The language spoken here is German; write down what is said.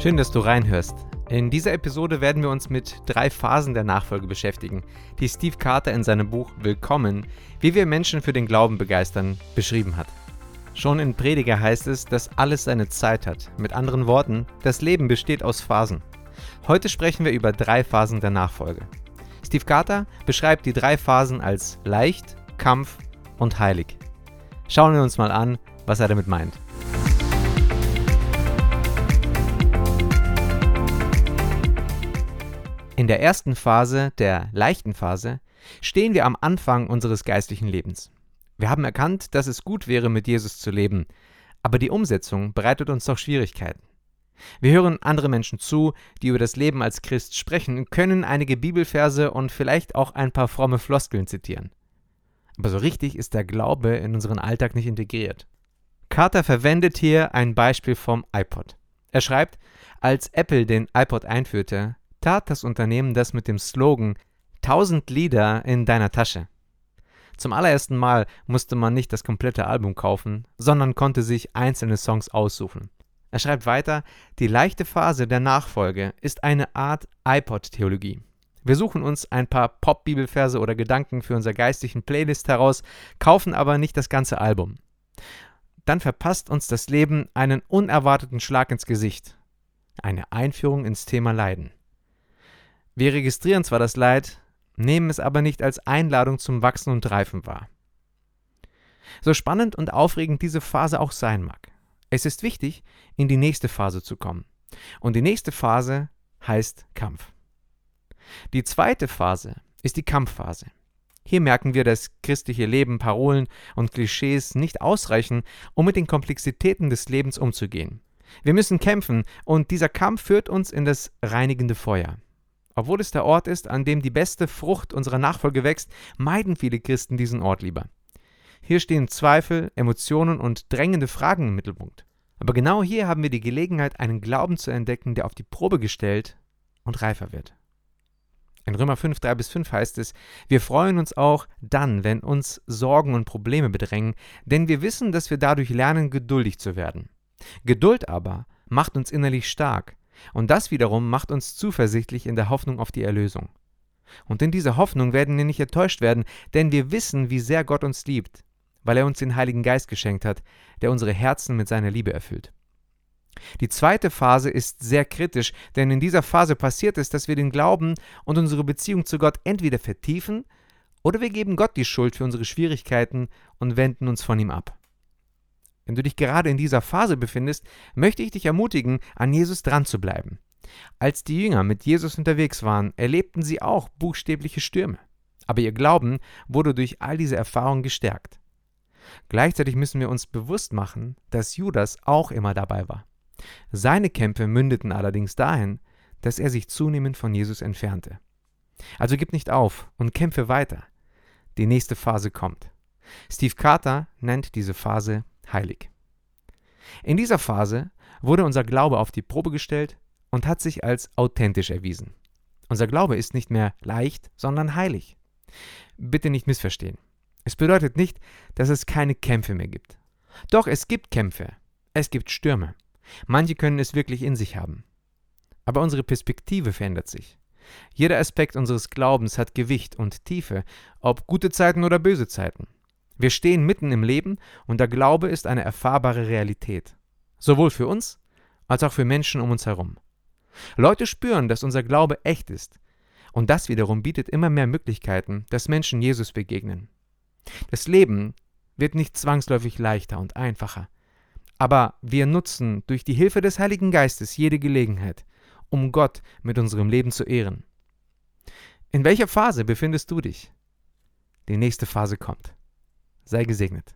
Schön, dass du reinhörst. In dieser Episode werden wir uns mit drei Phasen der Nachfolge beschäftigen, die Steve Carter in seinem Buch Willkommen, wie wir Menschen für den Glauben begeistern, beschrieben hat. Schon in Prediger heißt es, dass alles seine Zeit hat. Mit anderen Worten, das Leben besteht aus Phasen. Heute sprechen wir über drei Phasen der Nachfolge. Steve Carter beschreibt die drei Phasen als leicht, Kampf und heilig. Schauen wir uns mal an, was er damit meint. In der ersten Phase, der leichten Phase, stehen wir am Anfang unseres geistlichen Lebens. Wir haben erkannt, dass es gut wäre, mit Jesus zu leben, aber die Umsetzung bereitet uns doch Schwierigkeiten. Wir hören andere Menschen zu, die über das Leben als Christ sprechen, können einige Bibelverse und vielleicht auch ein paar fromme Floskeln zitieren. Aber so richtig ist der Glaube in unseren Alltag nicht integriert. Carter verwendet hier ein Beispiel vom iPod. Er schreibt, als Apple den iPod einführte, tat das Unternehmen das mit dem Slogan 1000 Lieder in deiner Tasche. Zum allerersten Mal musste man nicht das komplette Album kaufen, sondern konnte sich einzelne Songs aussuchen. Er schreibt weiter, die leichte Phase der Nachfolge ist eine Art iPod-Theologie. Wir suchen uns ein paar Pop-Bibelverse oder Gedanken für unser geistlichen Playlist heraus, kaufen aber nicht das ganze Album. Dann verpasst uns das Leben einen unerwarteten Schlag ins Gesicht. Eine Einführung ins Thema Leiden. Wir registrieren zwar das Leid, nehmen es aber nicht als Einladung zum Wachsen und Reifen wahr. So spannend und aufregend diese Phase auch sein mag. Es ist wichtig, in die nächste Phase zu kommen. Und die nächste Phase heißt Kampf. Die zweite Phase ist die Kampfphase. Hier merken wir, dass christliche Leben, Parolen und Klischees nicht ausreichen, um mit den Komplexitäten des Lebens umzugehen. Wir müssen kämpfen und dieser Kampf führt uns in das reinigende Feuer. Obwohl es der Ort ist, an dem die beste Frucht unserer Nachfolge wächst, meiden viele Christen diesen Ort lieber. Hier stehen Zweifel, Emotionen und drängende Fragen im Mittelpunkt. Aber genau hier haben wir die Gelegenheit, einen Glauben zu entdecken, der auf die Probe gestellt und reifer wird. In Römer 5, 3 bis 5 heißt es, wir freuen uns auch dann, wenn uns Sorgen und Probleme bedrängen, denn wir wissen, dass wir dadurch lernen, geduldig zu werden. Geduld aber macht uns innerlich stark, und das wiederum macht uns zuversichtlich in der Hoffnung auf die Erlösung. Und in dieser Hoffnung werden wir nicht enttäuscht werden, denn wir wissen, wie sehr Gott uns liebt, weil er uns den Heiligen Geist geschenkt hat, der unsere Herzen mit seiner Liebe erfüllt. Die zweite Phase ist sehr kritisch, denn in dieser Phase passiert es, dass wir den Glauben und unsere Beziehung zu Gott entweder vertiefen oder wir geben Gott die Schuld für unsere Schwierigkeiten und wenden uns von ihm ab. Wenn du dich gerade in dieser Phase befindest, möchte ich dich ermutigen, an Jesus dran zu bleiben. Als die Jünger mit Jesus unterwegs waren, erlebten sie auch buchstäbliche Stürme. Aber ihr Glauben wurde durch all diese Erfahrungen gestärkt. Gleichzeitig müssen wir uns bewusst machen, dass Judas auch immer dabei war. Seine Kämpfe mündeten allerdings dahin, dass er sich zunehmend von Jesus entfernte. Also gib nicht auf und kämpfe weiter. Die nächste Phase kommt. Steve Carter nennt diese Phase heilig. In dieser Phase wurde unser Glaube auf die Probe gestellt und hat sich als authentisch erwiesen. Unser Glaube ist nicht mehr leicht, sondern heilig. Bitte nicht missverstehen. Es bedeutet nicht, dass es keine Kämpfe mehr gibt. Doch es gibt Kämpfe, es gibt Stürme. Manche können es wirklich in sich haben. Aber unsere Perspektive verändert sich. Jeder Aspekt unseres Glaubens hat Gewicht und Tiefe, ob gute Zeiten oder böse Zeiten. Wir stehen mitten im Leben und der Glaube ist eine erfahrbare Realität. Sowohl für uns als auch für Menschen um uns herum. Leute spüren, dass unser Glaube echt ist. Und das wiederum bietet immer mehr Möglichkeiten, dass Menschen Jesus begegnen. Das Leben wird nicht zwangsläufig leichter und einfacher. Aber wir nutzen durch die Hilfe des Heiligen Geistes jede Gelegenheit, um Gott mit unserem Leben zu ehren. In welcher Phase befindest du dich? Die nächste Phase kommt. Sei gesegnet.